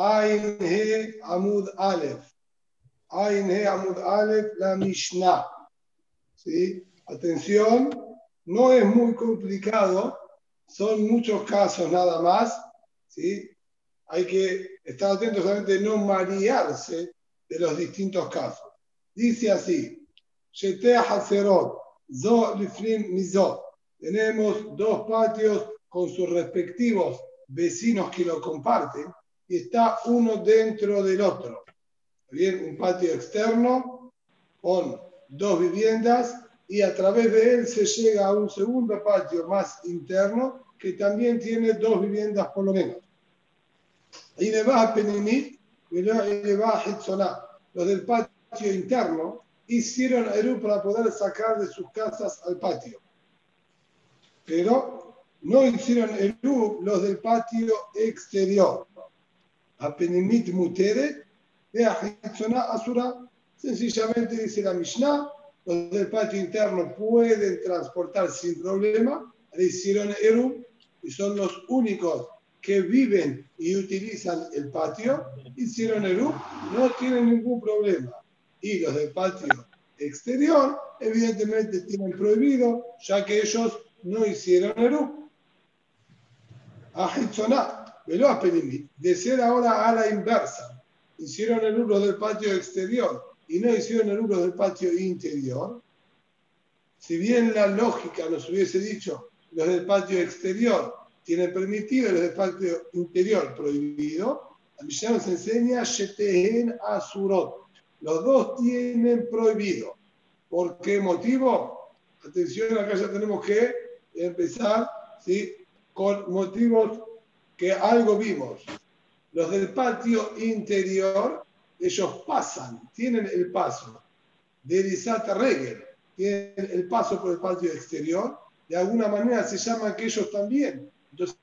Ain He Amud Aleph. Ain He Amud Aleph, la Mishnah. ¿Sí? Atención, no es muy complicado, son muchos casos nada más. ¿sí? Hay que estar atentos solamente no marearse de los distintos casos. Dice así: Zo Mizot. Tenemos dos patios con sus respectivos vecinos que lo comparten y está uno dentro del otro. Bien, un patio externo con dos viviendas y a través de él se llega a un segundo patio más interno que también tiene dos viviendas por lo menos. Y le va a Penimit y le va a Hitzoná. Los del patio interno hicieron Eru para poder sacar de sus casas al patio. Pero no hicieron Eru los del patio exterior. Mutere, de Hitzoná Asura, sencillamente dice la Mishnah los del patio interno pueden transportar sin problema, le hicieron Eru y son los únicos que viven y utilizan el patio, hicieron Eru, no tienen ningún problema. Y los del patio exterior, evidentemente, tienen prohibido, ya que ellos no hicieron Eru. Ahitzoná, velo de ser ahora a la inversa, hicieron Eru los del patio exterior y no hicieron el uso del patio interior, si bien la lógica nos hubiese dicho los del patio exterior tienen permitido y los del patio interior prohibido, la Mishnah nos enseña Shetehen Asurot. Los dos tienen prohibido. ¿Por qué motivo? Atención, acá ya tenemos que empezar ¿sí? con motivos que algo vimos. Los del patio interior ellos pasan, tienen el paso de Elisata Regel, tienen el paso por el patio exterior, de alguna manera se llama que ellos también. Entonces,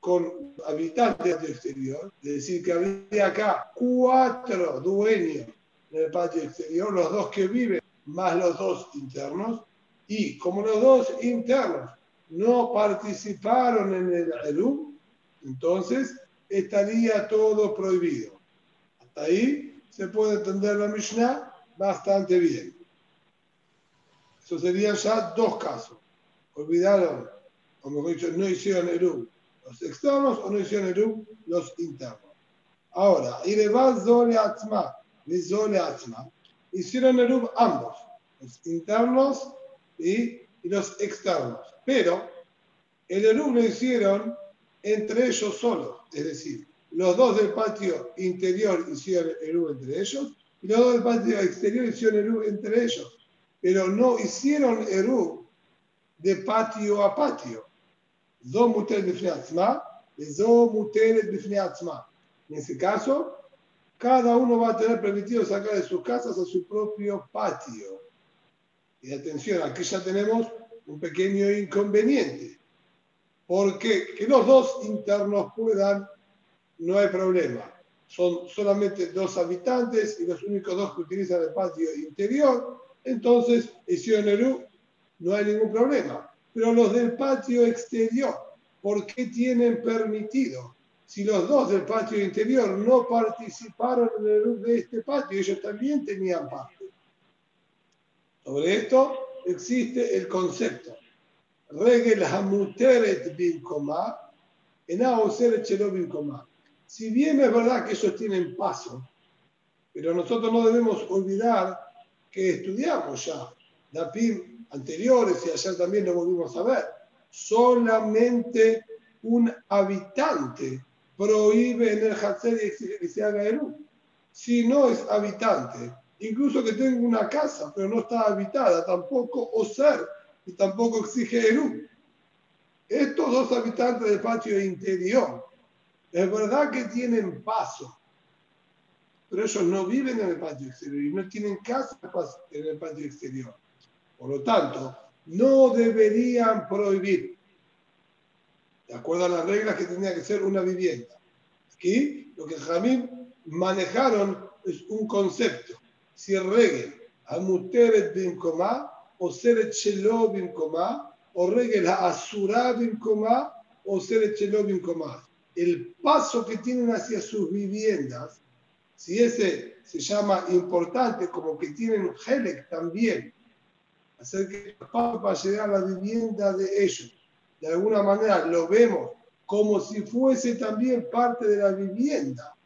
con habitantes del patio exterior, es decir, que había acá cuatro dueños en el patio exterior, los dos que viven más los dos internos, y como los dos internos no participaron en el ELUM, entonces estaría todo prohibido. Hasta ahí se puede entender la Mishnah bastante bien. Eso serían ya dos casos. Olvidaron, como he dicho, no hicieron Eru los externos o no hicieron Eru los internos. Ahora, Zole Atzma, Zole Atzma, hicieron Eru ambos, los internos y los externos. Pero el Eru lo hicieron entre ellos solos. Es decir, los dos del patio interior hicieron el U entre ellos y los dos del patio exterior hicieron el U entre ellos. Pero no hicieron el U de patio a patio. Dos muteres de Fneatzma dos muteres de En ese caso, cada uno va a tener permitido sacar de sus casas a su propio patio. Y atención, aquí ya tenemos un pequeño inconveniente porque que los dos internos puedan, no hay problema. Son solamente dos habitantes y los únicos dos que utilizan el patio interior, entonces U, no hay ningún problema. Pero los del patio exterior, ¿por qué tienen permitido? Si los dos del patio interior no participaron en el de este patio, ellos también tenían parte. Sobre esto existe el concepto Regel Hamuteret Bilkomá. Si bien es verdad que ellos tienen paso, pero nosotros no debemos olvidar que estudiamos ya la PIM anteriores y ayer también lo volvimos a ver. Solamente un habitante prohíbe en el Hatzer y que se haga Eru. Si no es habitante, incluso que tenga una casa, pero no está habitada, tampoco o ser y tampoco exige Eru. Estos dos habitantes del patio interior, es verdad que tienen paso, pero ellos no viven en el patio exterior y no tienen casa en el patio exterior. Por lo tanto, no deberían prohibir, de acuerdo a las reglas que tenía que ser una vivienda. Aquí lo que Jamín manejaron es un concepto. Si bin comá, o Seret Shelo Bimkomá, o Regel Asura Bimkomá, o ser más. El paso que tienen hacia sus viviendas, si ese se llama importante, como que tienen helek también, hacer que el paso para llegar a la vivienda de ellos, de alguna manera lo vemos como si fuese también parte de la vivienda,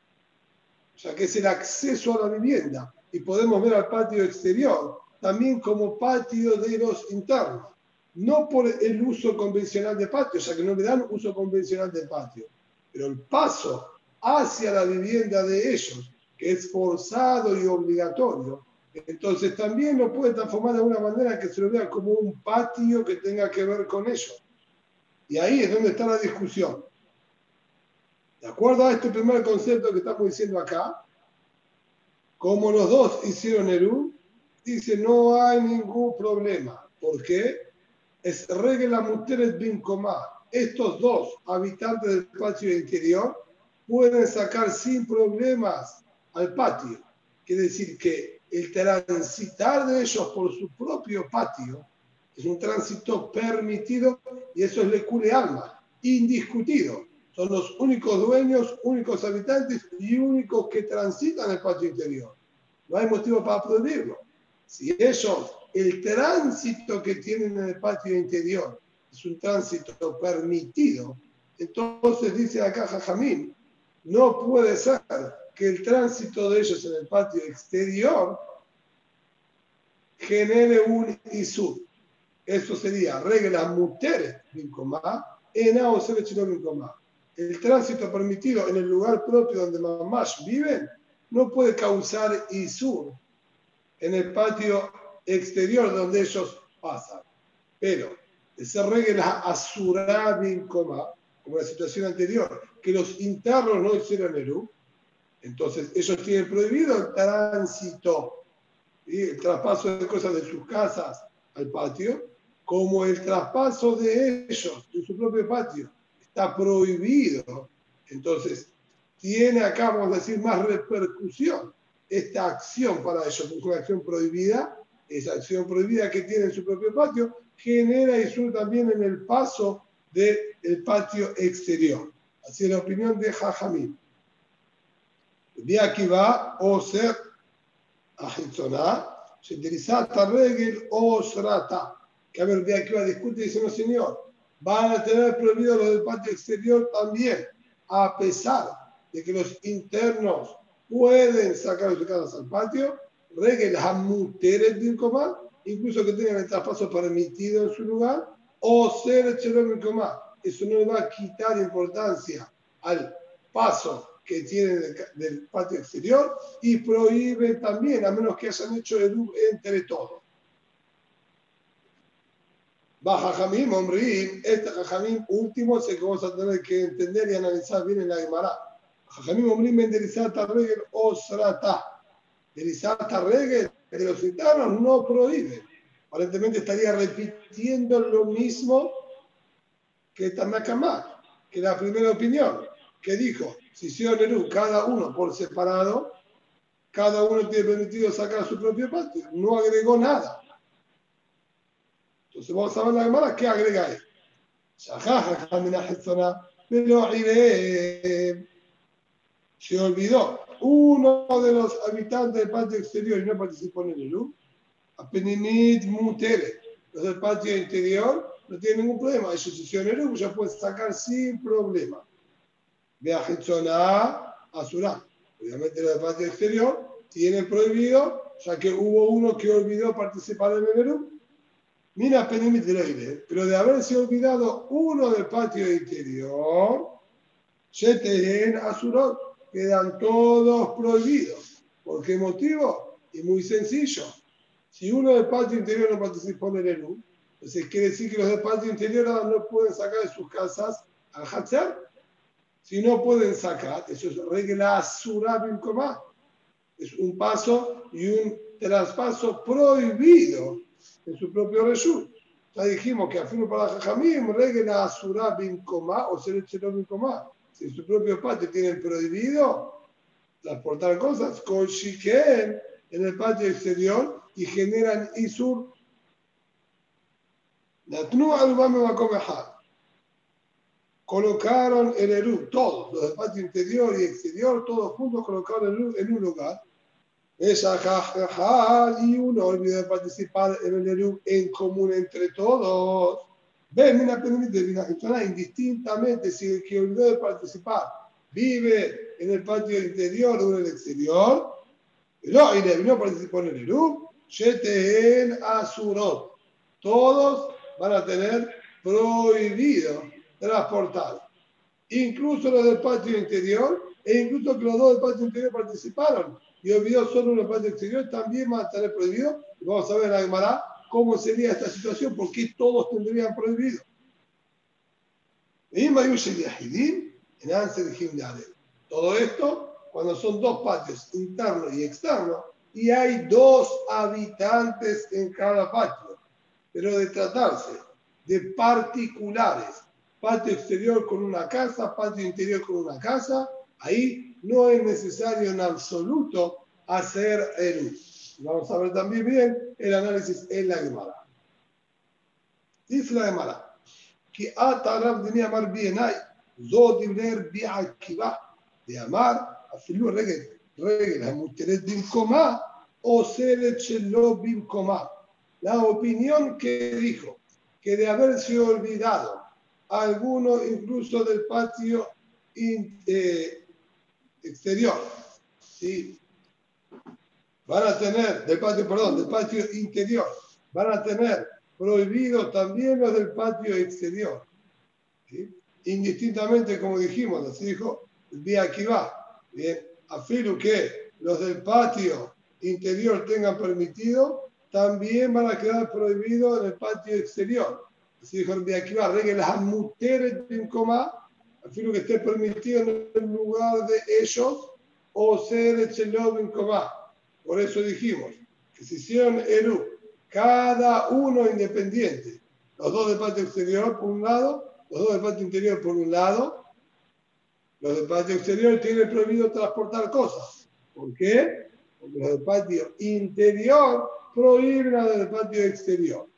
sea que es el acceso a la vivienda, y podemos ver al patio exterior también como patio de los internos no por el uso convencional de patio, sea que no le dan uso convencional de patio, pero el paso hacia la vivienda de ellos, que es forzado y obligatorio, entonces también lo puede transformar de una manera que se lo vea como un patio que tenga que ver con ellos. Y ahí es donde está la discusión. De acuerdo a este primer concepto que estamos diciendo acá, como los dos hicieron Eru, dice no hay ningún problema. ¿Por qué? es regla Muteret bin Estos dos habitantes del patio interior pueden sacar sin problemas al patio. Quiere decir que el transitar de ellos por su propio patio es un tránsito permitido y eso es lecule alma, indiscutido. Son los únicos dueños, únicos habitantes y únicos que transitan el patio interior. No hay motivo para prohibirlo. Si ellos el tránsito que tienen en el patio interior es un tránsito permitido, entonces dice acá Jajamín, no puede ser que el tránsito de ellos en el patio exterior genere un isur. Eso sería regla muter en El tránsito permitido en el lugar propio donde mamás viven no puede causar isur en el patio exterior donde ellos pasan. Pero esa regla coma, como la situación anterior, que los internos no hicieron Eru, entonces ellos tienen prohibido el tránsito y el traspaso de cosas de sus casas al patio, como el traspaso de ellos, de su propio patio, está prohibido. Entonces, tiene acá, vamos a decir, más repercusión esta acción para ellos, es una acción prohibida esa acción prohibida que tiene en su propio patio, genera isur también en el paso del patio exterior. Así es la opinión de Jajamim. De aquí va o ser ajizoná, senterizata regel o srata. Que a ver, de aquí va discute y dice, no señor, van a tener prohibido los del patio exterior también, a pesar de que los internos pueden sacar sus casas al patio, regel hamuteret comá, incluso que tengan el traspaso permitido en su lugar, o ser comá. Eso no le va a quitar importancia al paso que tiene del, patio exterior y prohíbe también, a menos que hayan hecho el entre todos. Baja Jamim, hombre, este Jamim último es el que vamos a tener que entender y analizar bien en la Gemara. Jamim, hombre, menderizata regel osrata el Isata Regel de los gitanos no prohíbe. Aparentemente estaría repitiendo lo mismo que Tamakamá, que la primera opinión, que dijo, si Nerú, cada uno por separado, cada uno tiene permitido sacar su propio patio. No agregó nada. Entonces vamos a ver la Gemara, ¿qué agrega él? Se olvidó uno de los habitantes del patio exterior y no participó en el a Apeninit Mutere. Los del patio interior no tienen ningún problema. Ellos hicieron el ya pueden sacar sin problema. Ve a Azurá. Obviamente los del patio exterior tienen prohibido, ya que hubo uno que olvidó participar en el Eru. Mira, pero de haberse olvidado uno del patio interior, en Azurot quedan todos prohibidos. ¿Por qué motivo? Y muy sencillo. Si uno del patio interior no participó en el ENU, entonces quiere decir que los del patio interior no pueden sacar de sus casas al Hatzer. Si no pueden sacar, eso es regla Surabim Komá. Es un paso y un traspaso prohibido en su propio reshut. Ya dijimos que afirmo para Jajamim, regla Surabim Komá o Serechero Komá si en su propio patio tienen prohibido transportar cosas, con Shiken en el patio exterior y generan Isur. Colocaron el Eru, todos, los del patio interior y exterior, todos juntos colocaron el Eru en un lugar. Esa jajaja, y uno olvidó participar en el Eru en común entre todos. Ven, mira, mira, indistintamente si el que olvidó de participar vive en el patio interior o en el exterior, no, y no participó en el Eru, en Asurot. Todos van a tener prohibido transportar. Incluso los del patio interior, e incluso que los dos del patio interior participaron y olvidó solo uno del patio exterior, también van a tener prohibido. vamos a ver en la cómo sería esta situación, porque todos tendrían prohibido. Todo esto cuando son dos patios, interno y externo, y hay dos habitantes en cada patio. Pero de tratarse de particulares, patio exterior con una casa, patio interior con una casa, ahí no es necesario en absoluto hacer el Vamos a ver también bien el análisis en la Gemara. Dice la Gemara que ata Rab de mi amar bienay, zod ibner bi akiva, de amar, afilu regel, regel, hamuteret bin coma, o selet shelo bin coma. La opinión que dijo que de haberse olvidado alguno incluso del patio in, eh, exterior, ¿sí? Van a tener, del patio, perdón, del patio interior, van a tener prohibido también los del patio exterior. ¿sí? Indistintamente, como dijimos, así dijo, el día aquí va, Bien, afirmo que los del patio interior tengan permitido, también van a quedar prohibidos en el patio exterior. Así dijo el aquí va, reglas muteres en coma, afirmo que esté permitido en el lugar de ellos o ser echelov en coma. Por eso dijimos que se hicieron Eru, cada uno independiente, los dos del patio exterior por un lado, los dos del patio interior por un lado, los del patio exterior tienen prohibido transportar cosas. ¿Por qué? Porque los del patio interior prohíben a los del patio exterior.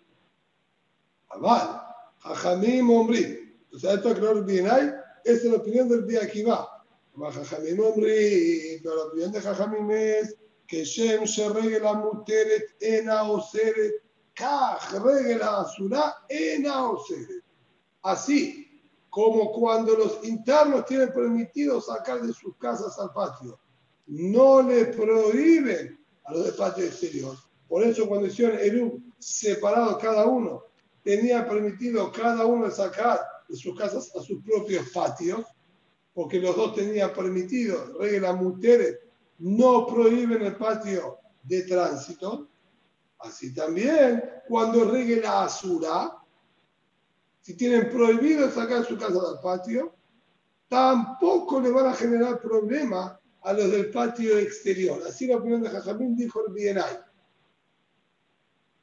Amal, Jajamim Ombri. O sea, esto que no hay, es la opinión del día que va. Jajamim Ombri, pero la opinión de Jajamim es que Shem se regla muteret ena oseret, kaj regla asura ena oseret. Así, como cuando los internos tienen permitido sacar de sus casas al patio. No le prohíben a los del patio exterior. Por eso cuando hicieron Eru separados cada uno, tenía permitido cada uno sacar de sus casas a sus propios patios, porque los dos tenían permitido, regla mujeres, no prohíben el patio de tránsito. Así también, cuando regla Asura, si tienen prohibido sacar su casa del patio, tampoco le van a generar problema a los del patio exterior. Así la opinión de Jajamín dijo el Bienay.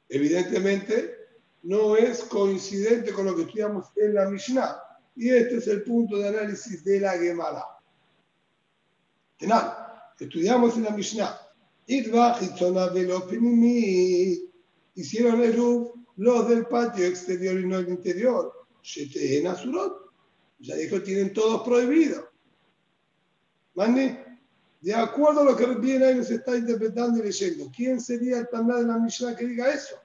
Evidentemente, no es coincidente con lo que estudiamos en la Mishnah. Y este es el punto de análisis de la Gemara. Tenán, estudiamos en la Mishnah. Hicieron el los del patio exterior y no el interior, en Asurot. Ya dijo, tienen todos prohibido. ¿Mande? De acuerdo a lo que viene ahí nos está interpretando y leyendo, ¿quién sería el Taná de la Mishnah que diga eso?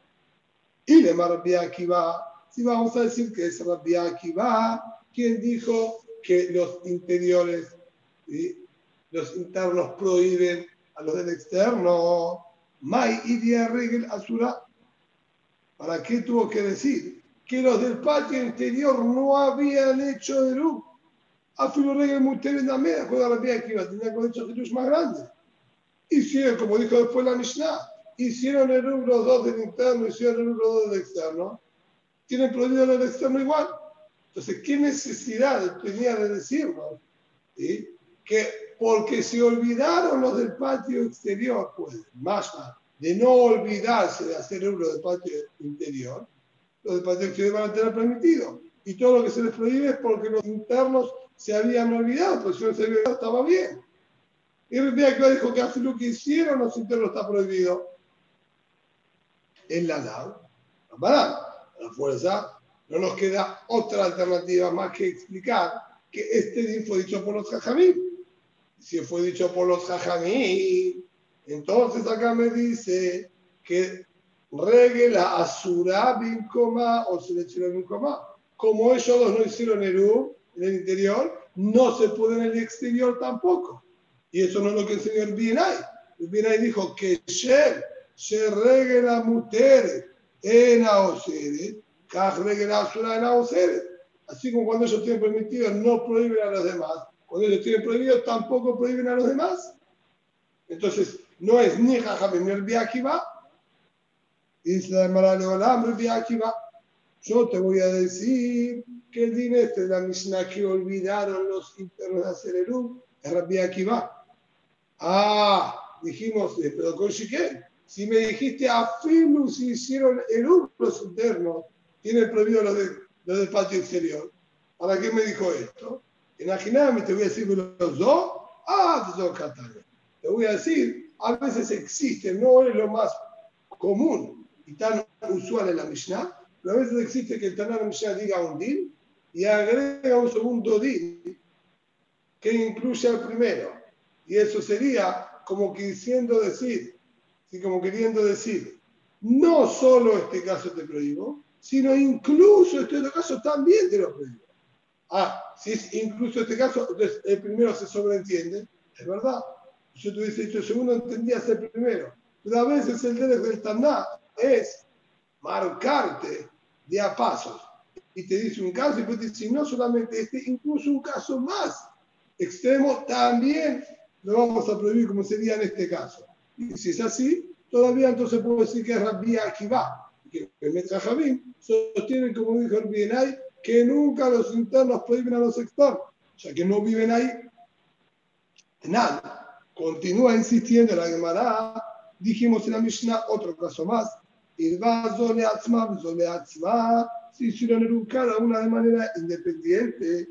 Y de Rabbi Akiva, si vamos a decir que es Rabbi Akiva, quien dijo que los interiores, y los internos prohíben a los del externo. Mai y regel asura ¿Para qué tuvo que decir? Que los del patio interior no habían hecho de luz. A Regel Muteres también, juega la vía que iba, tenía que hecho luz más grande. Hicieron, como dijo después la Mishnah, hicieron el los dos del interno, hicieron el los dos del externo. Tienen prohibido el externo igual. Entonces, ¿qué necesidad tenía de decirnos? Que porque se olvidaron los del patio exterior, pues, más, de no olvidarse de hacer uno del patio interior, los del patio exterior van a tener permitido. Y todo lo que se les prohíbe es porque los internos se habían olvidado, pero si no se habían olvidado estaba bien. Y que dijo que hace lo que hicieron los internos está prohibido. En la NAV, la fuerza, no nos queda otra alternativa más que explicar que este din fue dicho por los jajamí. Si fue dicho por los jajamí, entonces acá me dice que regla asura bin coma o seleccionó bin coma. Como ellos dos no hicieron el U en el interior, no se puede en el exterior tampoco. Y eso no es lo que enseñó el Bienay. El Bienay dijo que Shem se regla muteres en Aoseret, Kaj regla asura en Aoseret. Así como cuando ellos tienen permitido, no prohíben a los demás. Cuando ellos tienen prohibido, tampoco prohíben a los demás. Entonces, no es ni Jajamim ni el Biakiva. Dice la Emara Leolam, el Biakiva. Yo te voy a decir que el din este de la Mishnah que olvidaron los internos de hacer el U es Rabbi Akiva. Ah, dijimos, eh, pero con Shiken. Si me dijiste a Filu si hicieron el los internos, tienen prohibido los, de, los del patio exterior. ¿Para qué me dijo esto? Imagíname, te voy a decir los dos. Ah, te voy a decir, a veces existe, no es lo más común y tan usual en la Mishnah, pero a veces existe que el Tanar Mishnah diga un din y agrega un segundo din que incluye al primero. Y eso sería como quisiendo decir, como queriendo decir, no solo este caso te prohíbo, sino incluso este otro caso también te lo prohíbo. Ah, si es incluso este caso, entonces el primero se sobreentiende, es verdad. Yo te hubiese dicho el segundo, entendías el primero. Pero a veces el derecho del Taná es marcarte de a pasos y te dice un caso y después te dice no solamente este, incluso un caso más extremo también lo vamos a prohibir como sería en este caso. Y si es así, todavía entonces puedo decir que es Rabbi Akiva, que el Metrajabim sostiene, como dijo el Bienay, que nunca los internos prohíben a los externos, sea que no viven ahí. Nada. Continúa insistiendo la Gemara, dijimos en la Mishnah otro caso más, si hicieron cada una de manera independiente,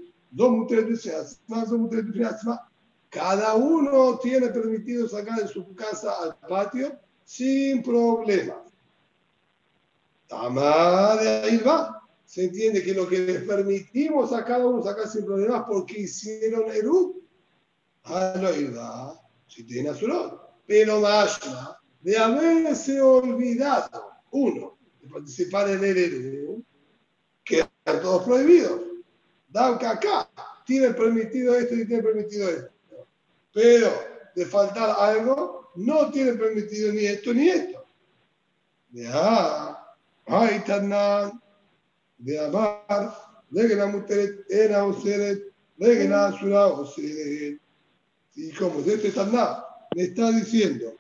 cada uno tiene permitido sacar de su casa al patio sin problema. Tama de ahí va. Se entiende que lo que les permitimos a cada uno sacar sin problemas porque hicieron Eru, a lo va, si tiene azulón. Pero más de haberse olvidado, uno, de participar en el Eru, quedan todos prohibidos. que acá tiene permitido esto y tiene permitido esto. Pero de faltar algo, no tiene permitido ni esto ni esto. Ya, ay, tanan, de amar, de que la mujer era usted, de que la sura usted. Y como este taná me está diciendo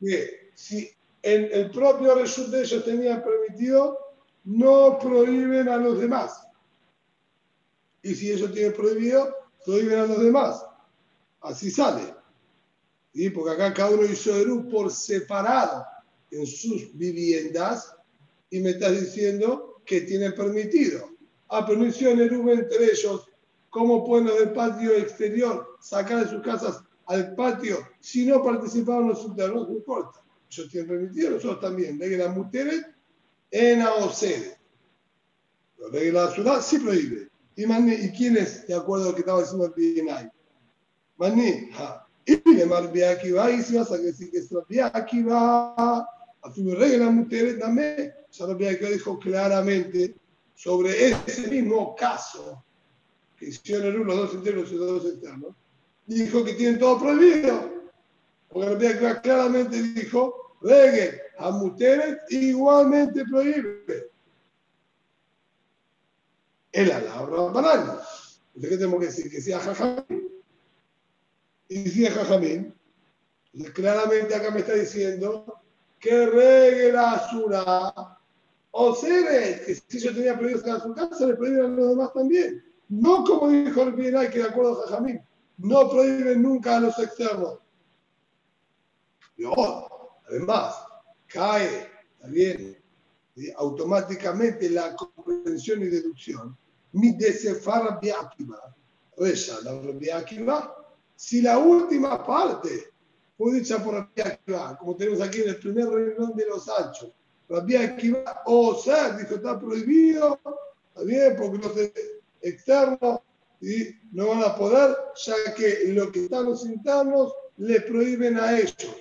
que si en el propio resultado de ellos tenían permitido, no prohíben a los demás. Y si ellos tienen prohibido, prohíben a los demás. Así sale. ¿Sí? Porque acá cada uno hizo Eru por separado en sus viviendas y me estás diciendo que tienen permitido. Ah, no hicieron Eru entre ellos. ¿Cómo pueden los del patio exterior sacar de sus casas al patio si no participaron los internos? No importa. Ellos tienen permitido, nosotros también. Las mujeres en Aosed. La ciudad sí prohíbe. ¿Y, ¿Y quién es, de acuerdo lo que estaba diciendo el? Maní, y le va, y si vas a decir que es aquí va, sea, dijo claramente sobre ese mismo caso que hicieron los dos enteros y los dos externos. Dijo que tienen todo prohibido. Porque Rabbi claramente dijo, reggae a mujeres igualmente prohíbe. El alabra banal. Entonces, ¿qué tenemos que decir? Que sea jajamín. Y es jajamín, claramente acá me está diciendo que regue la o seres, que si yo tenía prohibido sacar su casa, le prohíben a los demás también. No como dijo el Piray, que de acuerdo a Jajamín, no prohíben nunca a los externos. Y además, cae también automáticamente la comprensión y deducción. Mi desefar Akiva, reza la Akiva, si la última parte fue dicha por Rabbi Akiva, como tenemos aquí en el primer renglón de los anchos, Rabbi Akiva, o sea, dijo, está prohibido Está bien, porque los externos y no van a poder, ya que lo que están los internos le prohíben a ellos.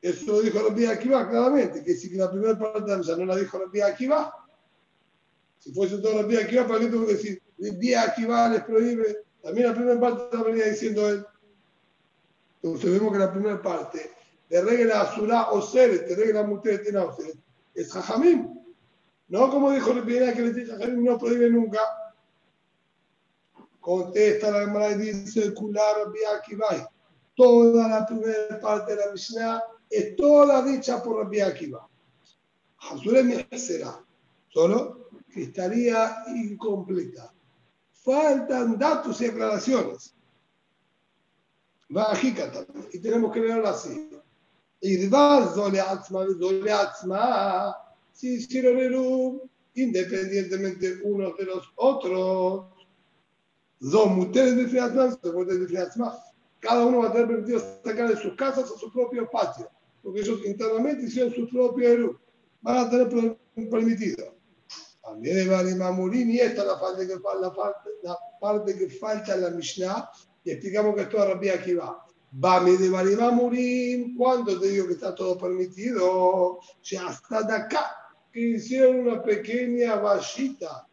Eso lo dijo Rabbi Akiva claramente, que si la primera parte la no la dijo Rabbi Akiva, si fuese todo Rabbi Akiva, ¿para qué tengo que decir? Rabbi Akiva les prohíbe. También la primera parte la venía diciendo él. Entonces vemos que la primera parte de regla Azulá o Seret, de regla Muter Tena es Jajamim. No como dijo Rabbi que le dice Jajamim no prohíbe nunca. Contesta la hermana y dice, Kular Rabbi Akiva. Toda la primera parte de la Mishnah es toda dicha por Rabbi Akiva. Será, solo que estaría incompleta. Faltan datos y aclaraciones. Y tenemos que leerlo así. Si hicieron independientemente unos de los otros. Dos mujeres de Fiatman, de Fiatman. Cada uno va a tener permitido sacar de sus casas a su propio patio porque ellos internamente hicieron su propio Eru. Van a tener permitido. También de Barimamurín, y esta es la parte, que, la, parte, la parte que falta en la Mishnah, y explicamos que esto es aquí va. Bame de Barimamurín, ¿cuándo te digo que está todo permitido? Ya hasta de acá, que hicieron una pequeña vallita,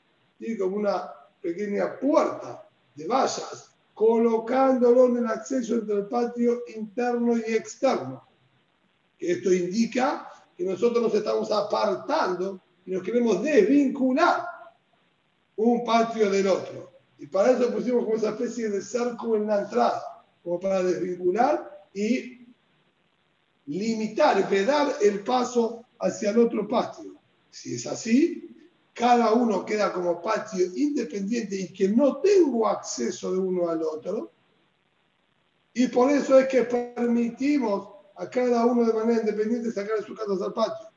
como una pequeña puerta de vallas, colocándolo en el acceso entre el patio interno y externo esto indica que nosotros nos estamos apartando y nos queremos desvincular un patio del otro. Y para eso pusimos como esa especie de cerco en la entrada, como para desvincular y limitar, pedar el paso hacia el otro patio. Si es así, cada uno queda como patio independiente y que no tengo acceso de uno al otro. Y por eso es que permitimos a cada uno de manera independiente sacar de su casa al patio.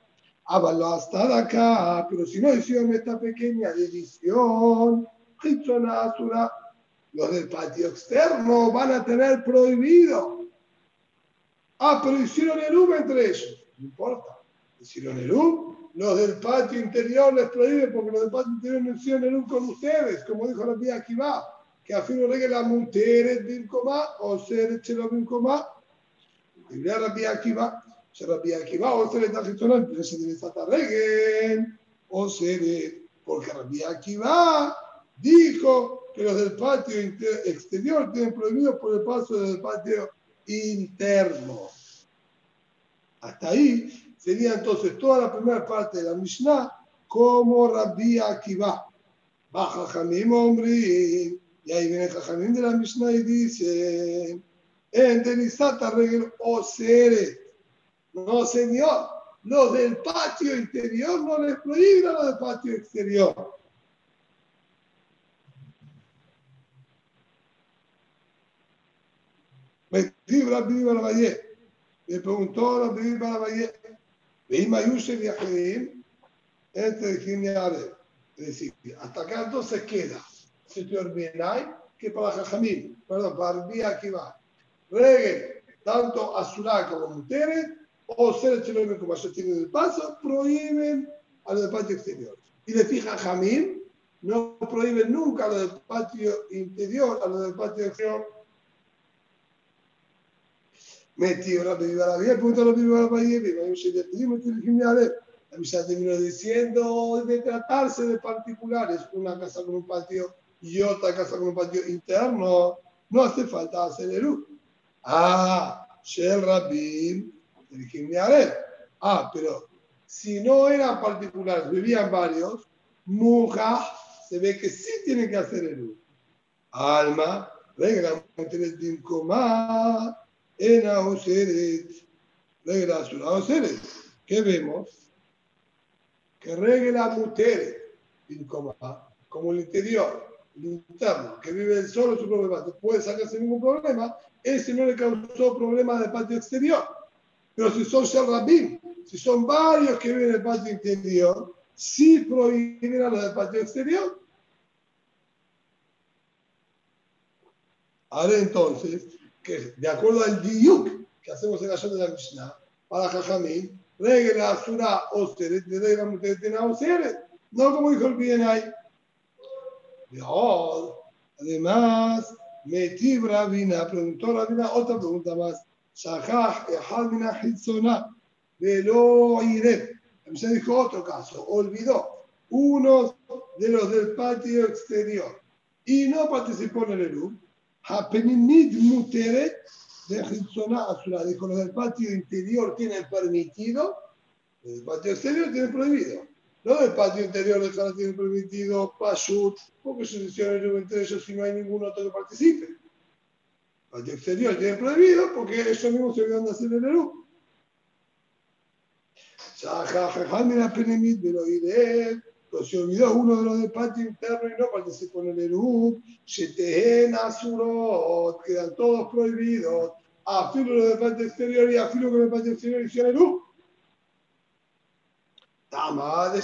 Hábalo hasta de acá, pero si no hicieron esta pequeña división, los del patio externo van a tener prohibido. Ah, pero hicieron el U entre ellos. No importa. Hicieron el U. Los del patio interior les prohíbe porque los del patio interior no hicieron el U con ustedes, como dijo la tía va que afirma que la mujeres de coma o ser chelobim coma. Y mira Rabbi Akiva, se Rabbi Akiva o ser está gestora empresa de esta regel o ser porque Rabbi Akiva dijo que los del patio exterior tienen prohibido por el paso del patio interno. Hasta ahí sería entonces toda la primera parte de la Mishnah como Rabbi Akiva. Baja Jamim hombre, y ahí viene Jamim de la Mishnah y dice en Denisata Regel o No, señor. Los del patio interior no les prohíben a los del patio exterior. Me Rabbi Valle. Le preguntó Rabbi Valle. Veim Ayushe Yahedim. Entre geniales. Es decir, hasta acá entonces queda. Se te olvida que para Jajamín, perdón, para día aquí va reguen tanto a Surá como mujeres, o ser chilones como ellos tienen el paso, prohíben a los del patio exterior. Y le fija Jamín, no prohíben nunca a los del patio interior, a los del patio exterior. Metió la viva la vida, punto la viva la vida, viva un shit de pedimos que le La misa terminó diciendo de tratarse de particulares, una casa con un patio y otra casa con un patio interno, no hace falta hacer el luz. Ah, Shel Rabim, Ah, pero si no eran particulares, vivían varios, Muja se ve que sí tienen que hacer el uso. Alma, regla din coma, en auseret, regla sur auseret. ¿Qué vemos? Que regla coma, como el interior, que vive solo su propio puede sacarse ningún problema, ese no le causó problemas de patio exterior. Pero si son Sherrabim, si son varios que viven en el patio interior, sí prohíben a los del patio exterior. Ahora entonces, que de acuerdo al diuk que hacemos en la de la Mishnah, para Jajamín, regla Asura Oseret, regla Mutetena Oseret. No como dijo el Bienay. Además, Metí Rabina, preguntó Rabina otra pregunta más. Shahaj Ehadina Hitzona, Velo Ireb. Se dijo otro caso, olvidó uno de los del patio exterior y no participó en el Eru. Hapenimid Muteret de Azura. Dijo, los del patio interior tienen permitido, los del patio exterior tienen prohibido. No del patio interior de Jara tiene permitido Pashut, porque se el entre ellos si no hay ningún otro que participe. El patio exterior tiene prohibido porque ellos mismos se olvidan de hacer el Eru. Pero se olvidó uno de los del patio interno y no participó en el Eru. Shetehen Asurot, quedan todos prohibidos. Afilo los del patio exterior y afilo con el patio exterior hicieron Eru. Tama de.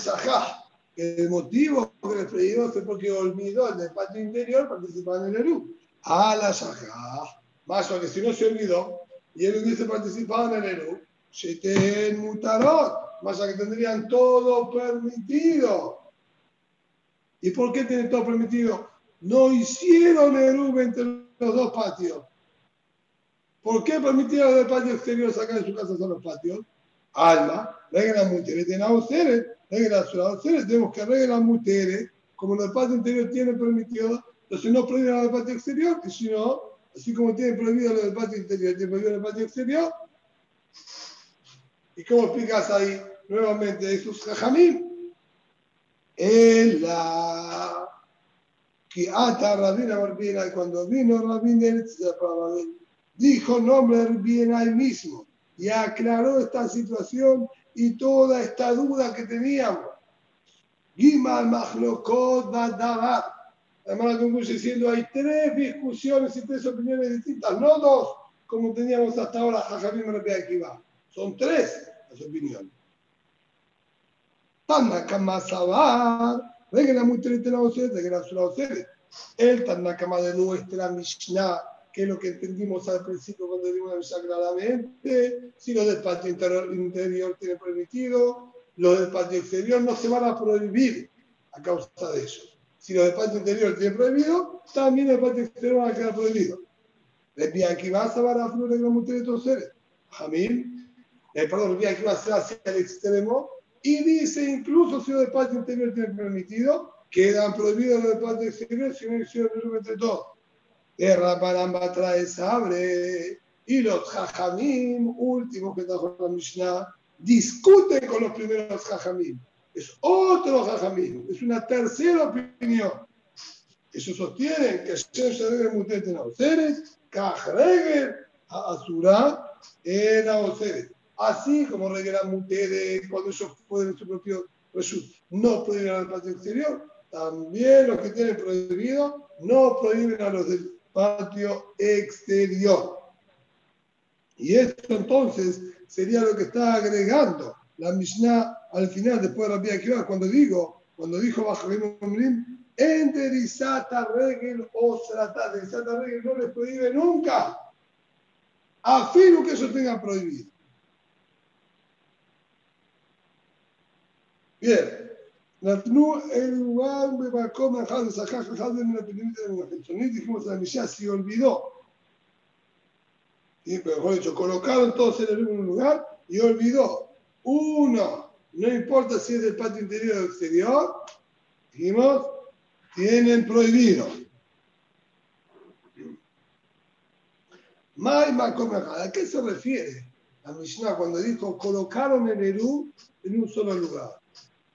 El motivo que le prohibió fue porque olvidó el del patio interior participar en el Eru. A la Sajá. Más que si no se olvidó y él hubiese participado en el Eru, se te mutarot. Más que tendrían todo permitido. ¿Y por qué tienen todo permitido? No hicieron Eru entre los dos patios. ¿Por qué permitieron del patio exterior sacar de su casa a los patios? alma, regla mujeres, de ustedes, regla ustedes, tenemos que reglas mujeres, como el patio interior tiene permitido, entonces no prohíben el patio exterior, y si no, así como tiene prohibido del patio interior, tiene prohibido el patio exterior. ¿Y cómo explicas ahí nuevamente de sus jajamín? En la que ata Rabina Barbina, cuando vino Rabina, dijo nombre Rabina ahí mismo y aclaró esta situación y toda esta duda que teníamos. Gimal Mahlokot Badabar. Además, la concluye diciendo hay tres discusiones y tres opiniones distintas, no dos, como teníamos hasta ahora Jajamim Akiva. Son tres las opiniones. Tanakama Sabar, regla muy triste la regla la El Tanakama de nuestra Mishnah que es lo que entendimos al principio cuando dimos la misa claramente, si los del patio interior, interior tienen permitido, los del patio exterior no se van a prohibir a causa de ellos. Si los del patio interior tienen prohibido, también el patio exterior va a quedar prohibido. Les aquí vas a ver a flor de de todos seres. Jamil, eh, perdón, vi aquí va a ser hacia el extremo y dice incluso si los del patio interior tienen permitido, quedan prohibidos los del patio exterior si no hicieron el entre todos. Rabbanamba trae sabre y los jajamim últimos que trajo la Mishnah discuten con los primeros jajamim. Es otro jajamim, es una tercera opinión. Ellos sostienen que Hashem se debe mutet en Aoseres, Kajregel a Asura en Aoseres. Así como regelan muteres cuando ellos pueden en su propio reshut, no prohíben al patio exterior, también los que tienen prohibido no prohíben a los del patio exterior. Y esto entonces sería lo que está agregando la Mishnah al final, después de Rabbi Akiva, cuando digo, cuando dijo Bajarim Omrim, enderizata regel o trata, derisata regel no les prohíbe nunca. Afirmo que eso tenga prohibido. Bien, נתנו אלוהן במקום אחד, ושכח אחד מן הפנימית מן החיצונית, dijimos la Mishnah se olvidó. Y, pero mejor dicho, colocaron todos en el mismo lugar y olvidó. Uno, no importa si es del patio interior o exterior, dijimos, tienen prohibido. ¿A qué se refiere la Mishnah cuando dijo colocaron el Eru en un solo lugar?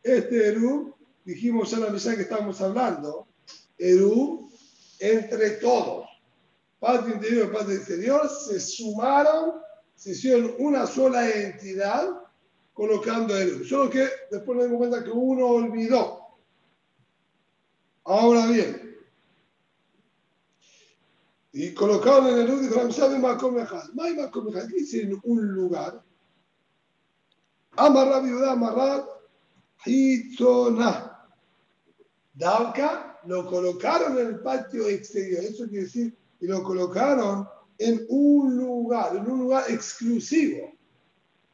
Este Eru, dijimos ya la misa que estábamos hablando, Eru entre todos, patio interior y patio exterior, se sumaron, se hicieron una sola entidad colocando Eru. Solo que después nos dimos cuenta que uno olvidó. Ahora bien, y colocaron en el Eru, dijo, ¿qué dice en un lugar? Amarrar, viuda, amarrar Hitzona. Dauka lo colocaron en el patio exterior. Eso quiere decir, y lo colocaron en un lugar, en un lugar exclusivo.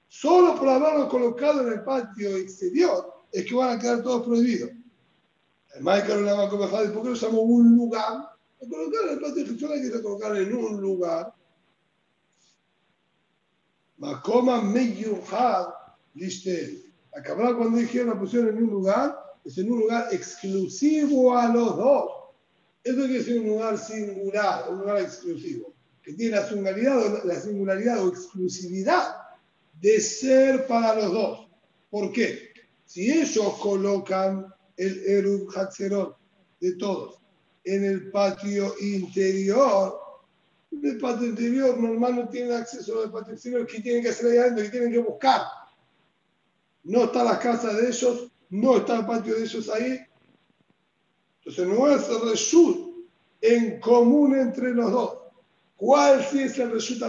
Solo por haberlo colocado en el patio exterior, es que van a quedar todos prohibidos. Además, ¿por qué lo llamó un lugar? Colocar el patio de hay que colocar en un lugar. Makoma Meyuhad, dice, acabará cuando dijeron la pusieron en un lugar, es en un lugar exclusivo a los dos. Eso quiere decir un lugar singular, un lugar exclusivo, que tiene la singularidad, la singularidad o exclusividad de ser para los dos. ¿Por qué? Si ellos colocan el Erub Hatzerot de todos en el patio interior, el patio interior normal no tiene acceso al patio exterior, ¿qué tienen que hacer ahí adentro? ¿Qué tienen que buscar? No está la casa de ellos, no está el patio de ellos ahí. Entonces no es reshut en común entre los dos. ¿Cuál sí es el reshut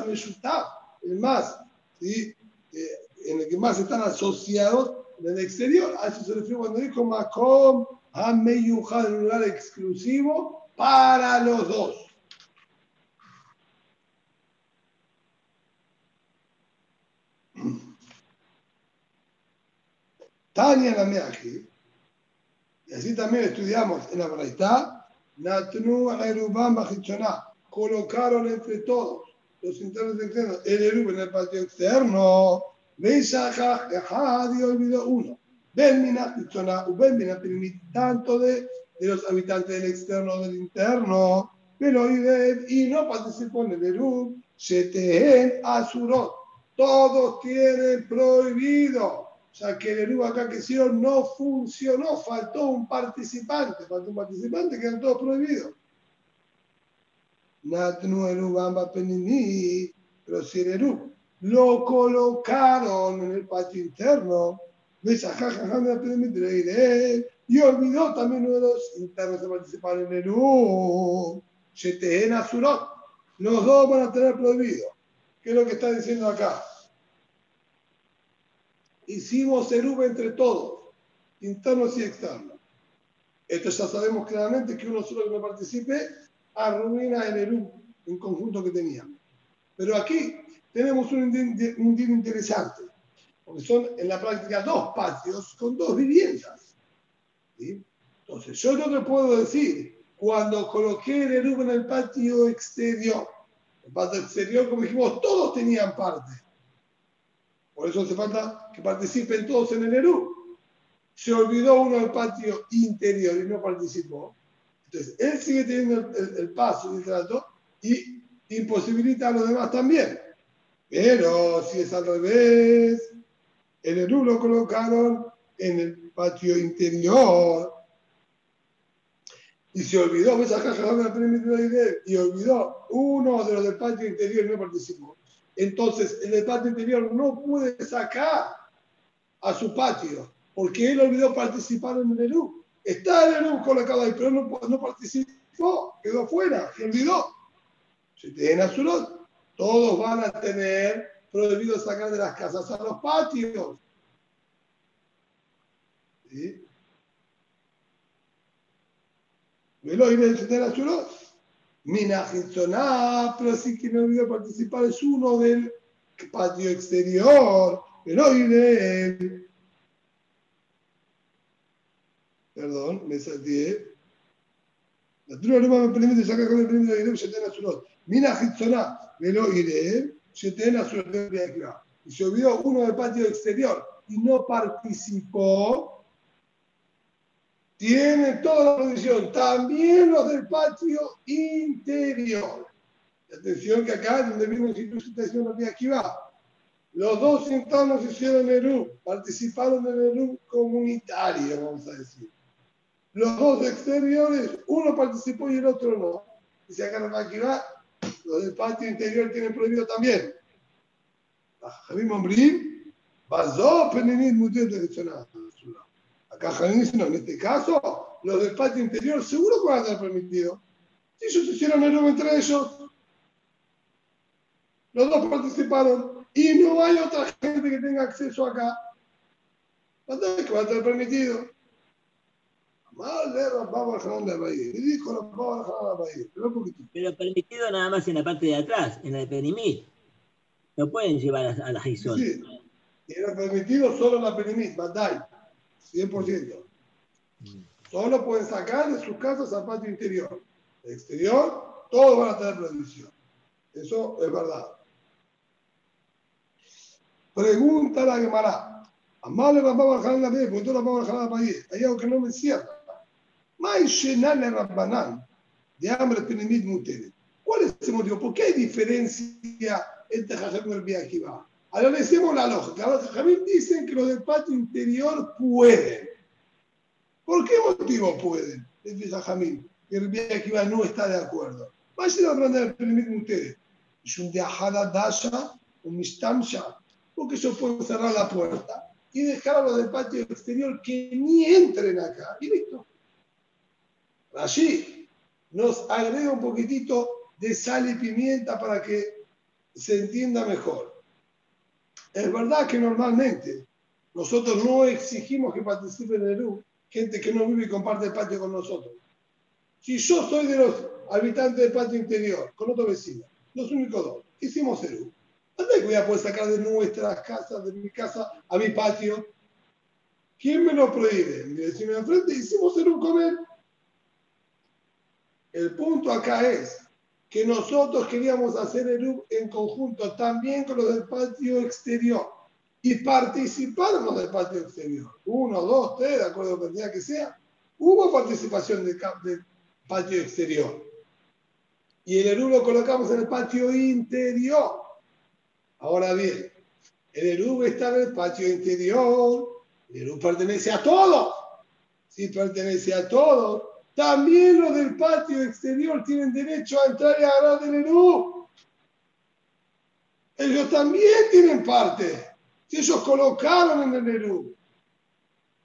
El más, ¿sí? Eh, en el que más están asociados en el exterior. A eso se refiere cuando dijo Macom Hameyuja en un lugar exclusivo para los dos. Tania la Meaji, y así también estudiamos en la Braitá, Natnu Erubam Bajichoná, colocaron entre todos los internos externos el Erub en el patio externo, Beisajaj, y olvidó uno. Ben Minachichoná, Ben Minapirimit, tanto de, de los habitantes del externo del interno, pero y no participó en el Erub, Shetehen Asurot, todos tienen prohibido sea que el acá que hicieron no funcionó, faltó un participante, faltó un participante, quedan todos prohibidos. Natnu Bamba Penini, pero si el lo colocaron en el patio interno, y olvidó también uno de los internos de participar en el Azurot. Los dos van a tener prohibido. ¿Qué es lo que está diciendo acá? Hicimos Erub entre todos, internos y externos. Esto ya sabemos claramente que uno solo que no participe arruina el Erub en conjunto que teníamos. Pero aquí tenemos un, un interesante, porque son en la práctica dos patios con dos viviendas. Entonces, yo no te puedo decir, cuando coloqué el Erub en el patio exterior, el patio exterior, como dijimos, todos tenían parte. Por eso hace falta que participen todos en el ERU. Se olvidó uno del patio interior y no participó. Entonces, él sigue teniendo el, paso y trato y imposibilita a los demás también. Pero si es al revés, el ERU lo colocaron en el patio interior y se olvidó, y olvidó uno de los del patio interior y no participó entonces el patio interior no puede sacar a su patio porque él olvidó participar en el ERU. Está el ERU colocado ahí, pero no, no participó, quedó fuera, se olvidó. Si tienen azulot, todos van a tener prohibido sacar de las casas a los patios. ¿Sí? ¿Velo? ¿Y tener azulot? Minajizoná, pero sí que no olvidó participar, es uno del patio exterior, pero de Perdón, me salté. La truna no me permite sacar con el premio de Irem, Shetena Surot. Minajizoná, pero Irem, Shetena Surot. Y se olvidó uno del patio exterior y no participó tiene toda la posición, también los del patio interior. Atención que acá, donde el está diciendo aquí va. Los dos internos hicieron ERU, participaron en el ERU comunitario, vamos a decir. Los dos exteriores, uno participó y el otro no. Dice acá aquí va, los del patio interior tienen prohibido también. Javier Mombrim, Bazó, Peninit, Mutir, Direccionado. Dice, no, en este caso, los del patio interior seguro que van a estar permitidos. Si ellos hicieron el entre ellos, los dos participaron y no hay otra gente que tenga acceso acá, ¿cuánto es que va a estar permitido? Pero permitido nada más en la parte de atrás, en la de Perimit. No pueden llevar a la Gizón. Sí, era permitido solo en la Perimit, Bandai. 100%. Solo pueden sacar de sus casas al patio interior. El exterior, todos van a tener prohibición. Eso es verdad. Pregunta la Gemara. Amale Rabba Barjan la vez, preguntó Rabba Barjan la país. Hay algo que no me cierra. Mai Shenale Rabbanan de hambre Penimit Muteret. ¿Cuál es ese motivo? ¿Por qué hay diferencia entre Jajam y el Biajiba? Decimos la lógica. Los Jajamim dicen que los del patio interior pueden. ¿Por qué motivo pueden? Dice Jajamim. Y el Biajiba no está de acuerdo. Vayan a aprender el Penimit Muteret. Es un Diahada Dasha, un Mistamsha. Porque eso puede cerrar la puerta y dejar a los del patio exterior que ni entren acá. Y listo. Allí nos agrega un poquitito de sal y pimienta para que se entienda mejor. Es verdad que normalmente nosotros no exigimos que participen en el U gente que no vive y comparte el patio con nosotros. Si yo soy de los habitantes del patio interior, con otro vecino, los únicos dos, hicimos el U. ¿Dónde voy a poder sacar de nuestras casas, de mi casa, a mi patio? ¿Quién me lo prohíbe? Mi vecino de enfrente, hicimos el U con él. El punto acá es que nosotros queríamos hacer el en conjunto también con los del patio exterior y participar del patio exterior. Uno, dos, tres, de acuerdo a la cantidad que sea. Hubo participación del, patio exterior. Y el ERU lo colocamos en el patio interior. Ahora bien, el ERU está en el patio interior. El ERU pertenece a todos. Si pertenece a todos, también los del patio exterior tienen derecho a entrar y agarrar del ERU. Ellos también tienen parte. Si ellos colocaron en el ERU,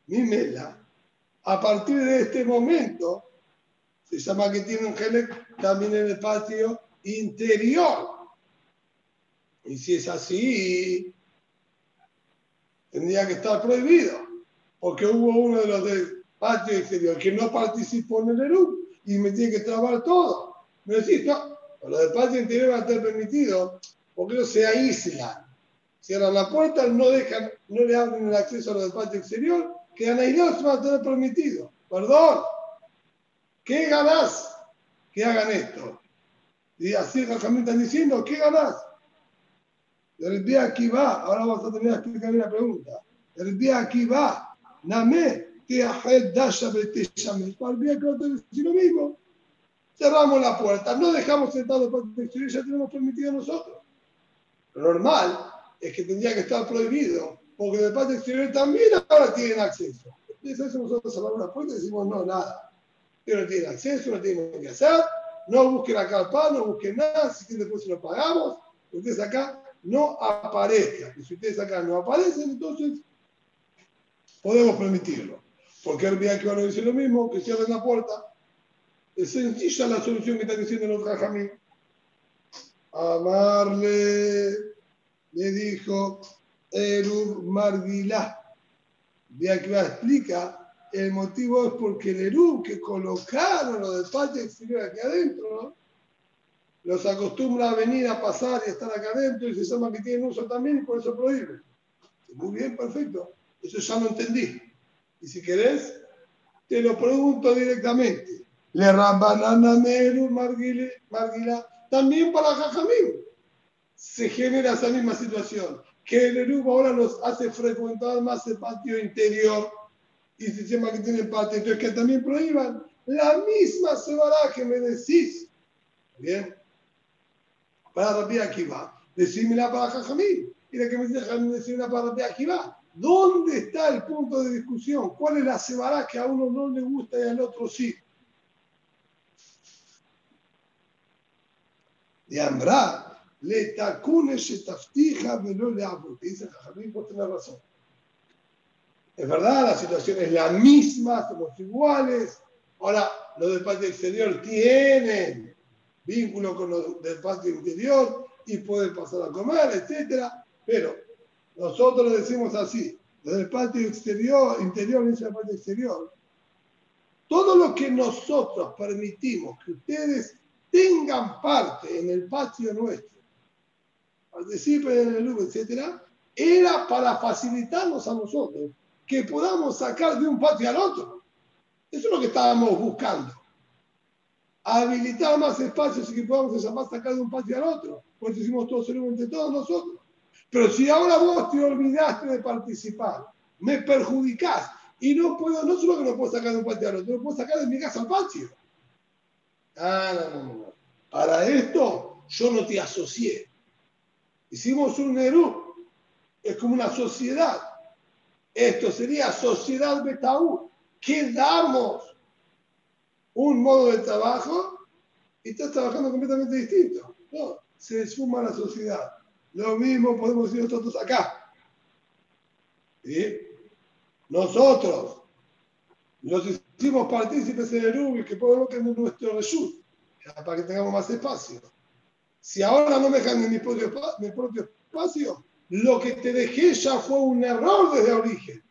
Mimela, a partir de este momento, se llama que tiene un Gelec también en el patio interior. Y si es así, tendría que estar prohibido, porque hubo uno de los del patio exterior que no participó en el ERU y me tiene que trabar todo. Me decís, no, los del patio interior van a estar permitidos porque no se aíslan. Cierran la puerta, no, dejan, no le abren el acceso a los del patio exterior, quedan aislados y van a tener permitido. Perdón, ¿qué ganás que hagan esto? Y así el están diciendo, ¿qué ganás? El día aquí va, ahora vamos a terminar de explicar la pregunta. El día aquí va, Namé, Teajel Dasha Beteshame. Para el que te lo mismo. Cerramos la puerta, no dejamos sentado para exterior, ya tenemos permitido nosotros. Lo normal es que tendría que estar prohibido, porque de parte exterior también ahora tienen acceso. Entonces nosotros cerramos la puerta y decimos, no, nada. Ellos no tienen acceso, no tienen que hacer, no busquen la carpa, no busquen nada, si después se lo pagamos, ustedes acá no aparezca. Y si ustedes acá no aparecen, entonces podemos permitirlo. Porque el día que van a decir lo mismo, que cierren la puerta. Es sencilla la solución que está diciendo el Rajamín. Amarle, le dijo Erub Marguilá. Vea que explica, el motivo es porque el que colocaron lo del patio exterior aquí adentro, los acostumbra a venir a pasar y estar acá adentro y se llama que tienen uso también y por eso prohíbe. Muy bien, perfecto. Eso ya lo entendí. Y si querés, te lo pregunto directamente. Le Rambanana Meru Marguila, también para Jajamín. Se genera esa misma situación. Que el Eruba ahora nos hace frecuentar más el patio interior y se llama que tiene patio, entonces que también prohíban la misma cebada que me decís. Bien para Rabbi Akiva, decímela para Jajamín. Y la que me dice decímela para Rabbi Akiva. ¿Dónde está el punto de discusión? ¿Cuál es la cebara que a uno no le gusta y al otro sí? De Amra, le tacune se taftija, no le abo. Dice Jajamín, vos tenés razón. Es verdad, la situación es la misma, somos iguales. Ahora, los del patio exterior tienen vínculo con los del patio interior y pueden pasar a comer, etc. Pero nosotros lo decimos así, desde el patio exterior, interior y el patio exterior. Todo lo que nosotros permitimos que ustedes tengan parte en el patio nuestro, participen en el lugar, etc., era para facilitarnos a nosotros que podamos sacar de un patio al otro. Eso es lo que estábamos buscando. Habilitar más espacios y que podamos sacar de un patio al otro. Por eso hicimos todo entre todos nosotros. Pero si ahora vos te olvidaste de participar, me perjudicás y no puedo, no solo que no puedo sacar de un patio al otro, no puedo sacar de mi casa al patio. Ah, no, no, no. Para esto yo no te asocié. Hicimos un Nerú. Es como una sociedad. Esto sería sociedad Betaú. damos un modo de trabajo y estás trabajando completamente distinto. No, se suma la sociedad. Lo mismo podemos decir nosotros acá. ¿Sí? Nosotros nos hicimos partícipes en el UBI que podemos tener nuestro reshut para que tengamos más espacio. Si ahora no me dejan en mi propio, mi propio espacio, lo que te dejé ya fue un error desde origen.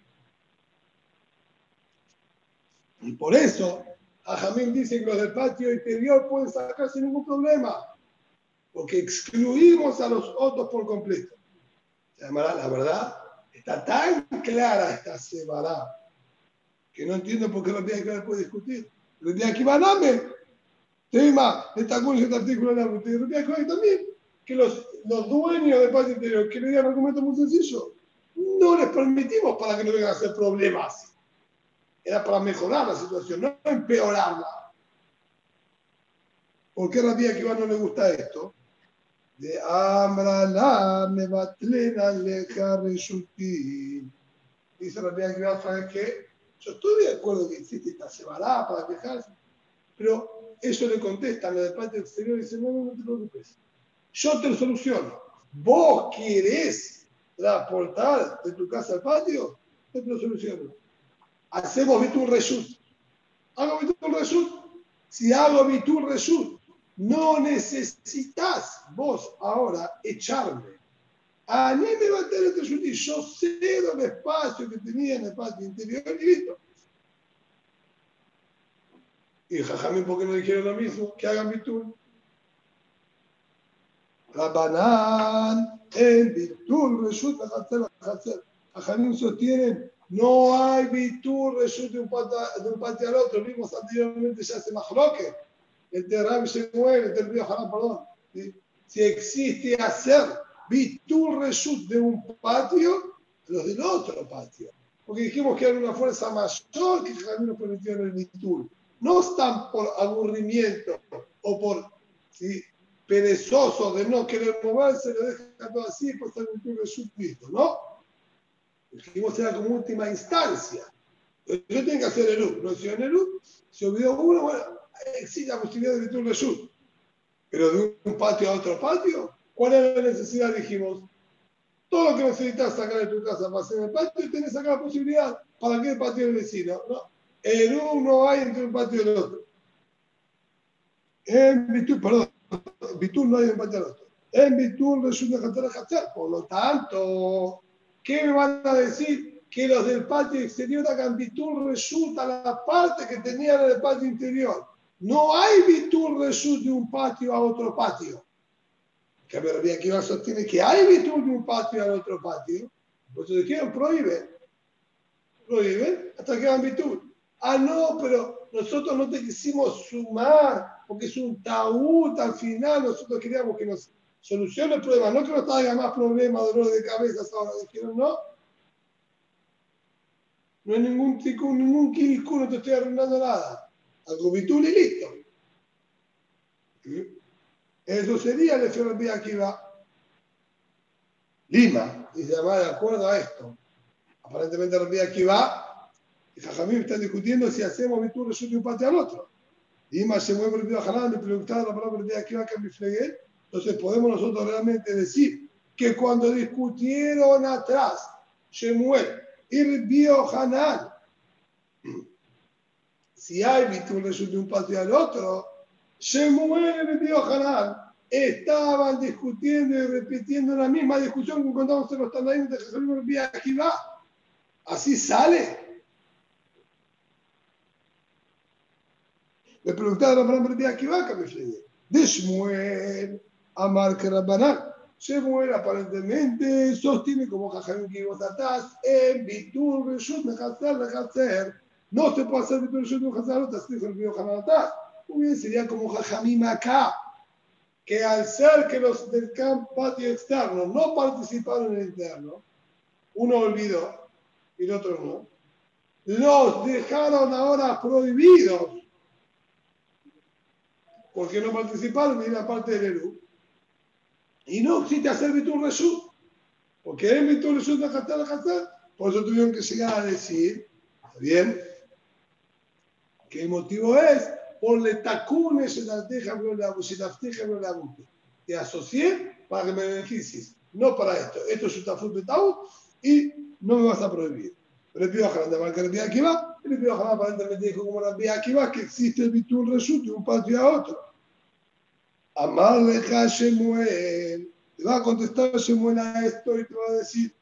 Y por eso, Ajamín dice que los del patio interior pueden sacar sin ningún problema porque excluimos a los otros por completo. La verdad, está tan clara esta separada que no entiendo por qué los días que puede discutir. Los días que van a tema, esta con este artículo en la los días que también, que los, los dueños de paz interior, que le digan argumento muy sencillo, no les permitimos para que no vengan a hacer problemas. Era para mejorar la situación, no empeorarla. ¿Por qué a Rabbi Akiva no le gusta esto? De Amrala me leja reshuti. Dice Rabbi Akiva, ¿sabes qué? Yo estoy de acuerdo que existe esta separada para quejarse, pero ellos le contestan, lo del patio exterior, y dicen, no, no, no te preocupes. Yo te lo soluciono. ¿Vos querés transportar de tu casa al patio? Yo te lo soluciono. Hacemos Bitur Reshut. Hago Bitur Reshut. Si hago Bitur Reshut no necesitas vos ahora echarme. A mí me va a tener este yo cedo el espacio que tenía en el patio interior y listo. Y Jajamín, ¿por qué no dijeron lo mismo? Que hagan bitul. Rabanán, en bitul, hacer. Jajamín sostienen, no hay bitul, resulta de un patio al otro. Vimos anteriormente ya se majloque el de Rabbi Shemuel, el del Río Haram, perdón. Si existe hacer bitur reshut de un patio, los del otro patio. Porque dijimos que era una fuerza mayor que Jamín nos permitió en el bitur. No están por aburrimiento o por ¿sí? perezoso de no querer moverse, lo dejan todo así pues el bitur reshut listo, ¿no? Dijimos era como última instancia. Yo tengo que hacer el U. No hicieron el U, se olvidó uno, bueno, existe la posibilidad de Bitul Reshut. Pero de un patio a otro patio, ¿cuál es la necesidad? Dijimos, todo lo que necesitas sacar de tu casa para hacer el patio, tenés acá la posibilidad. ¿Para qué el patio del vecino? No. En uno hay entre un patio y el otro. En Bitul, perdón, Bitul no hay un patio y el otro. En Bitul resulta Hatzar. Por lo tanto, ¿qué me van a decir? Que los del patio exterior hagan resulta la parte que tenían en el patio interior. No hay bitur resut de un patio a otro patio. Que ver, aquí va a sostener que hay bitur de un patio a otro patio. Pues se dijeron, prohíbe. Prohíbe hasta que hagan bitur. Ah, no, pero nosotros no te quisimos sumar porque es un taúd al final. Nosotros queríamos que nos solucione el problema, no que nos traiga más problemas, dolor de cabeza. Ahora dijeron, no. No hay ningún tico, ningún quiricu, no te estoy arruinando nada algo bitul y listo. Eso sería el Rabbi Akiva. Lima, y se llama de acuerdo a esto. Aparentemente Rabbi Akiva y Jajamim están discutiendo si hacemos bitul de un patio al otro. Lima se mueve el Jalán, le preguntaba la palabra Rabbi Akiva que me flegué. Entonces podemos nosotros realmente decir que cuando discutieron atrás Shemuel y Rabbi Hanan si hay bitul de un patio al otro, Shemuel y Hanan estaban discutiendo y repitiendo la misma discusión que contamos en los tandaín de Jesús va. Así sale. Le preguntaron a Rabbi Akiva que me De Shmuel, Amar que Rabbanán. Shemuel aparentemente sostiene como Jajamim que vos atás en Bitur Reshut Mechazer Mechazer. No se puede hacer Mechazer, no está escrito en el Hanatás. Muy bien, sería como Jajamim acá, que al ser que los del campo patio externo no participaron en el interno, uno olvidó y el otro no, los dejaron ahora prohibidos porque no participaron en la parte del Eru. Y no existe hacer Bitur Reshut, porque en Bitur Reshut de Hatar Hatar, por eso tuvieron que llegar a decir, bien, el motivo es por le tacunes en la teja, no la no la Te asocié para que me beneficies, no para esto. Esto es un betaut y no me vas a prohibir. Le pido a Hanan de marcar el aquí va, y le pido a Hanan aparentemente dijo como la vía aquí va, que existe el Bitur Reshut de un patio a otro. Amarle a Shemuel. Te va a contestar Shemuel a esto y te va a decir,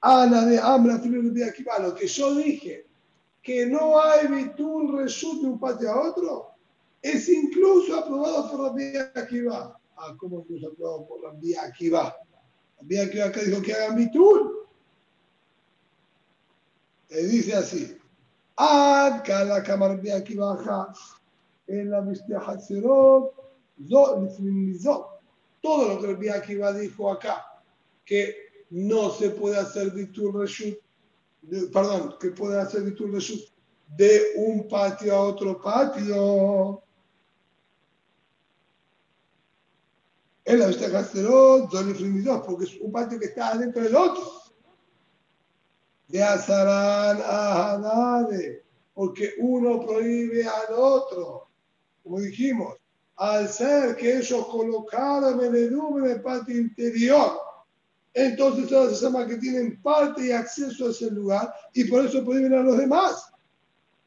Ana de Amra, de aquí va, lo que yo dije, que no hay bitul reshut de un patio a otro, es incluso aprobado por vía Akiva. Ah, ¿cómo incluso aprobado por vía Akiva? Vía Akiva acá dijo que hagan bitul. Le dice así, acá la cámara vía Akiva en la Mishnah Hatzerot, todo lo que Vía Akiva dijo acá, que no se puede hacer bitul reshut, perdón, que puede hacer bitul reshut de un patio a otro patio. En la Mishnah Hatzerot, porque es un patio que está dentro del otro. De Azarán a Hanade, porque uno prohíbe al otro como dijimos, al ser que ellos colocaron el en el patio interior, entonces ahora se llama que tienen parte y acceso a ese lugar y por eso prohíben a los demás.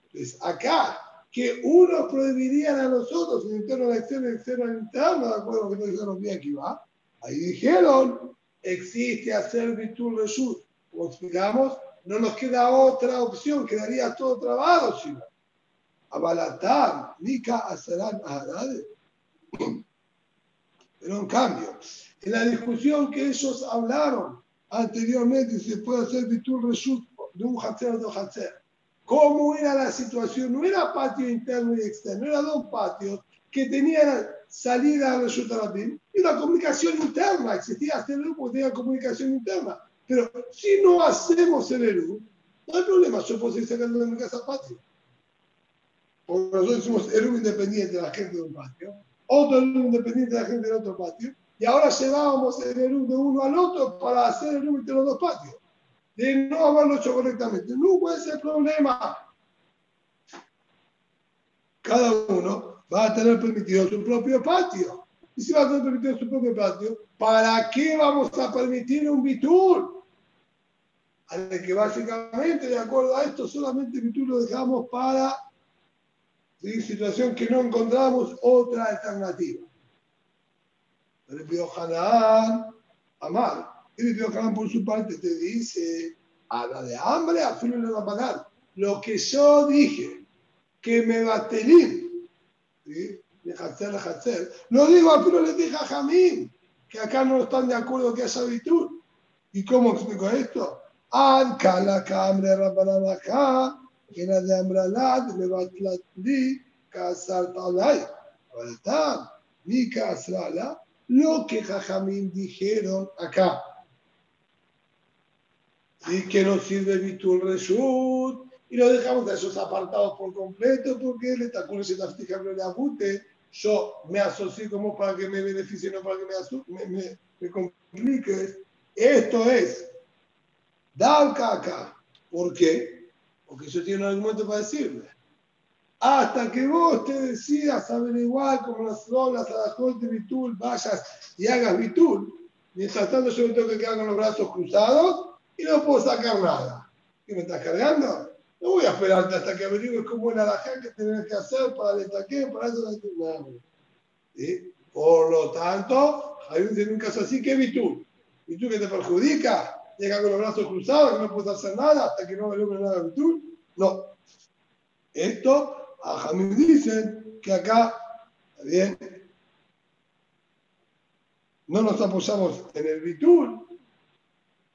Entonces, acá, que unos prohibirían a los otros en interno de externo y externo al interno, de acuerdo con lo que dijeron bien aquí va, ahí dijeron, existe hacer virtud Reshut. Como explicamos, no nos queda otra opción, quedaría todo trabado, sino. Abalatam, Nika Asaran Pero en cambio, en la discusión que ellos hablaron anteriormente, se puede hacer Bitul Reshut de un Hatzer o dos Hatzer. ¿Cómo era la situación? No era patio interno y externo, eran dos patios que tenían salida a Reshut Arabim y una comunicación interna. Existía hasta el porque tenía comunicación interna. Pero si no hacemos el ERU, no hay problema, yo puedo seguir sacando de mi casa patio. Porque nosotros somos uno independiente de la gente de un patio, otro independiente de la gente del otro patio, y ahora llevábamos el uno de uno al otro para hacer el uno entre los dos patios. De no haberlo hecho correctamente. No puede ser problema. Cada uno va a tener permitido su propio patio. Y si va a tener permitido su propio patio, ¿para qué vamos a permitir un bitur? Al que básicamente, de acuerdo a esto, solamente el bitur lo dejamos para situación que no encontramos otra alternativa. El pidió Hanán, Amar. El pidió Hanán por su parte te dice, a la de hambre, a fin le va a pagar. Lo que yo dije, que me ¿sí? de Hatzer, de Hatzer, lo digo a le dije a Jamín, que acá no están de acuerdo que haya habitud. ¿Y cómo explico esto? Anca la cambre acá la de Amralad me va a casar talay. Falta, mi casrala, lo que Jajamín dijeron acá. Y que nos sirve Bitul Reshut y lo dejamos de esos apartados por completo porque ese taftica no le abute. Yo me asocié como para que me beneficie, no para que me, me, me, me complique. Esto es Dalka acá. ¿Por qué? Porque yo tengo un argumento para decirle. Hasta que vos te decidas averiguar como las obras a la corte Bitul, vayas y hagas Bitul, mientras tanto yo me tengo que quedar con los brazos cruzados y no puedo sacar nada. ¿Qué me estás cargando? No voy a esperarte hasta que averigües cómo era la gente que tenés que hacer para el taqué, para eso, nada. ¿Sí? Por lo tanto, hay un caso así que Bitul. Bitul que te perjudica, llega con los brazos cruzados, que no puedes hacer nada hasta que no logre nada de. No. Esto, a Jamil dicen que acá, bien, no nos apoyamos en el bitul,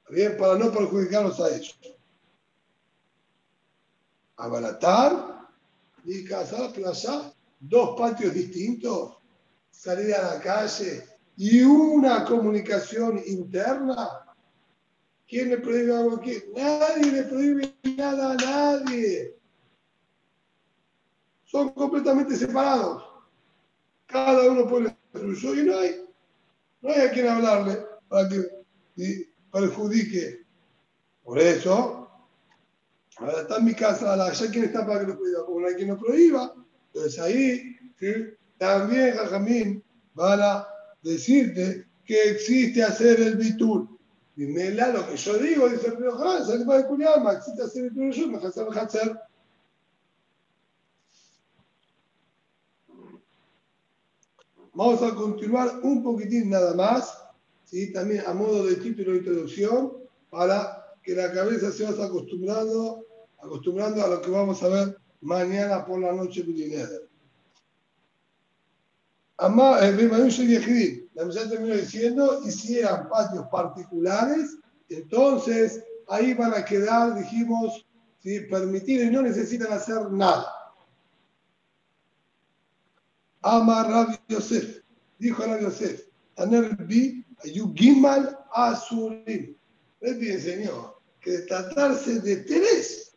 bien, para no perjudicarlos a ellos. Abaratar y casar, playa, dos patios distintos, salir a la calle y una comunicación interna. ¿Quién le prohíbe algo aquí? Nadie le prohíbe nada a nadie. Son completamente separados. Cada uno pone suyo y no hay, no hay a quien hablarle para que perjudique. Por eso, ahora está en mi casa, ya quien está para que lo prohíba, como no hay quien lo prohíba, entonces ahí también Jajamín van a decirte que existe hacer el bitul. Dímela lo que yo digo, dice el río Jan, sale para el existe hacer el bitul, me hacer Vamos a continuar un poquitín nada más, ¿sí? también a modo de título de introducción, para que la cabeza se vaya acostumbrando, acostumbrando a lo que vamos a ver mañana por la noche Eh, la mesa terminó diciendo, y si eran patios particulares, entonces ahí van a quedar, dijimos, ¿sí? permitidos y no necesitan hacer nada. Amar Rabbi Yosef. Dijo Rabbi Yosef, Taner Bi, Gimal Azurim. Rabbi enseñó que tratarse de tres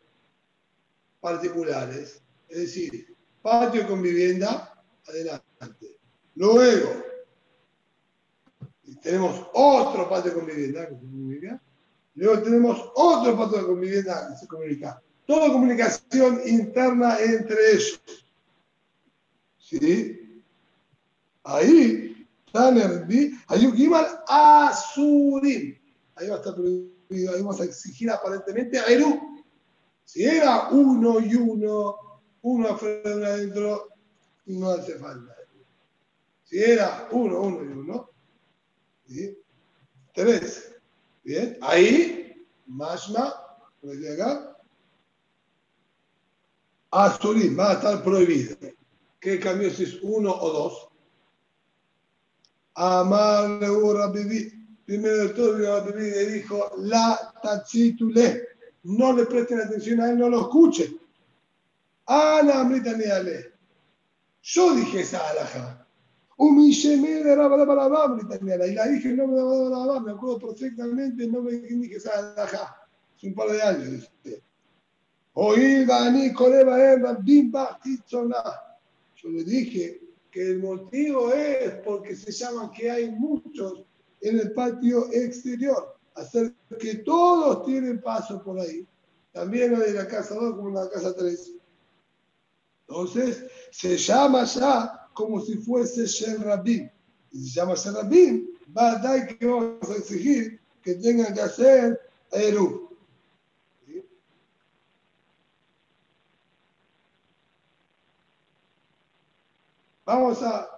particulares, es decir, patio con vivienda, adelante. Luego, tenemos otro patio con vivienda, que se comunica. Luego tenemos otro patio con vivienda que se comunica. Toda comunicación interna entre ellos. ¿Sí? Ahí, Taner Gimal Azurim. Ahí va a estar prohibido, ahí vamos a exigir aparentemente a Eru. Si era uno y uno, uno afuera, uno adentro, no hace falta. Si era uno, uno y uno, ¿sí? tres. Bien, ahí, Mashma, por acá, Azurim va a estar prohibido. ¿Qué cambio si es uno o dos? Amar Rabbi Primero de todo, Rabbi le dijo, la tachitule. No le presten atención a él, no lo escuchen. Ana ale. Yo dije esa alhaja. De la Y la dije no me me acuerdo perfectamente no me dije esa alhaja. Hace un par de años, Bimba, Titzona. Yo le dije que el motivo es porque se llama que hay muchos en el patio exterior, hacer que todos tienen paso por ahí, también lo de la casa 2 como la casa 3. Entonces, se llama ya como si fuese Shem Rabin. Y se llama Shem Rabin, va a dar que vamos a exigir que tengan que hacer Eru. Vamos a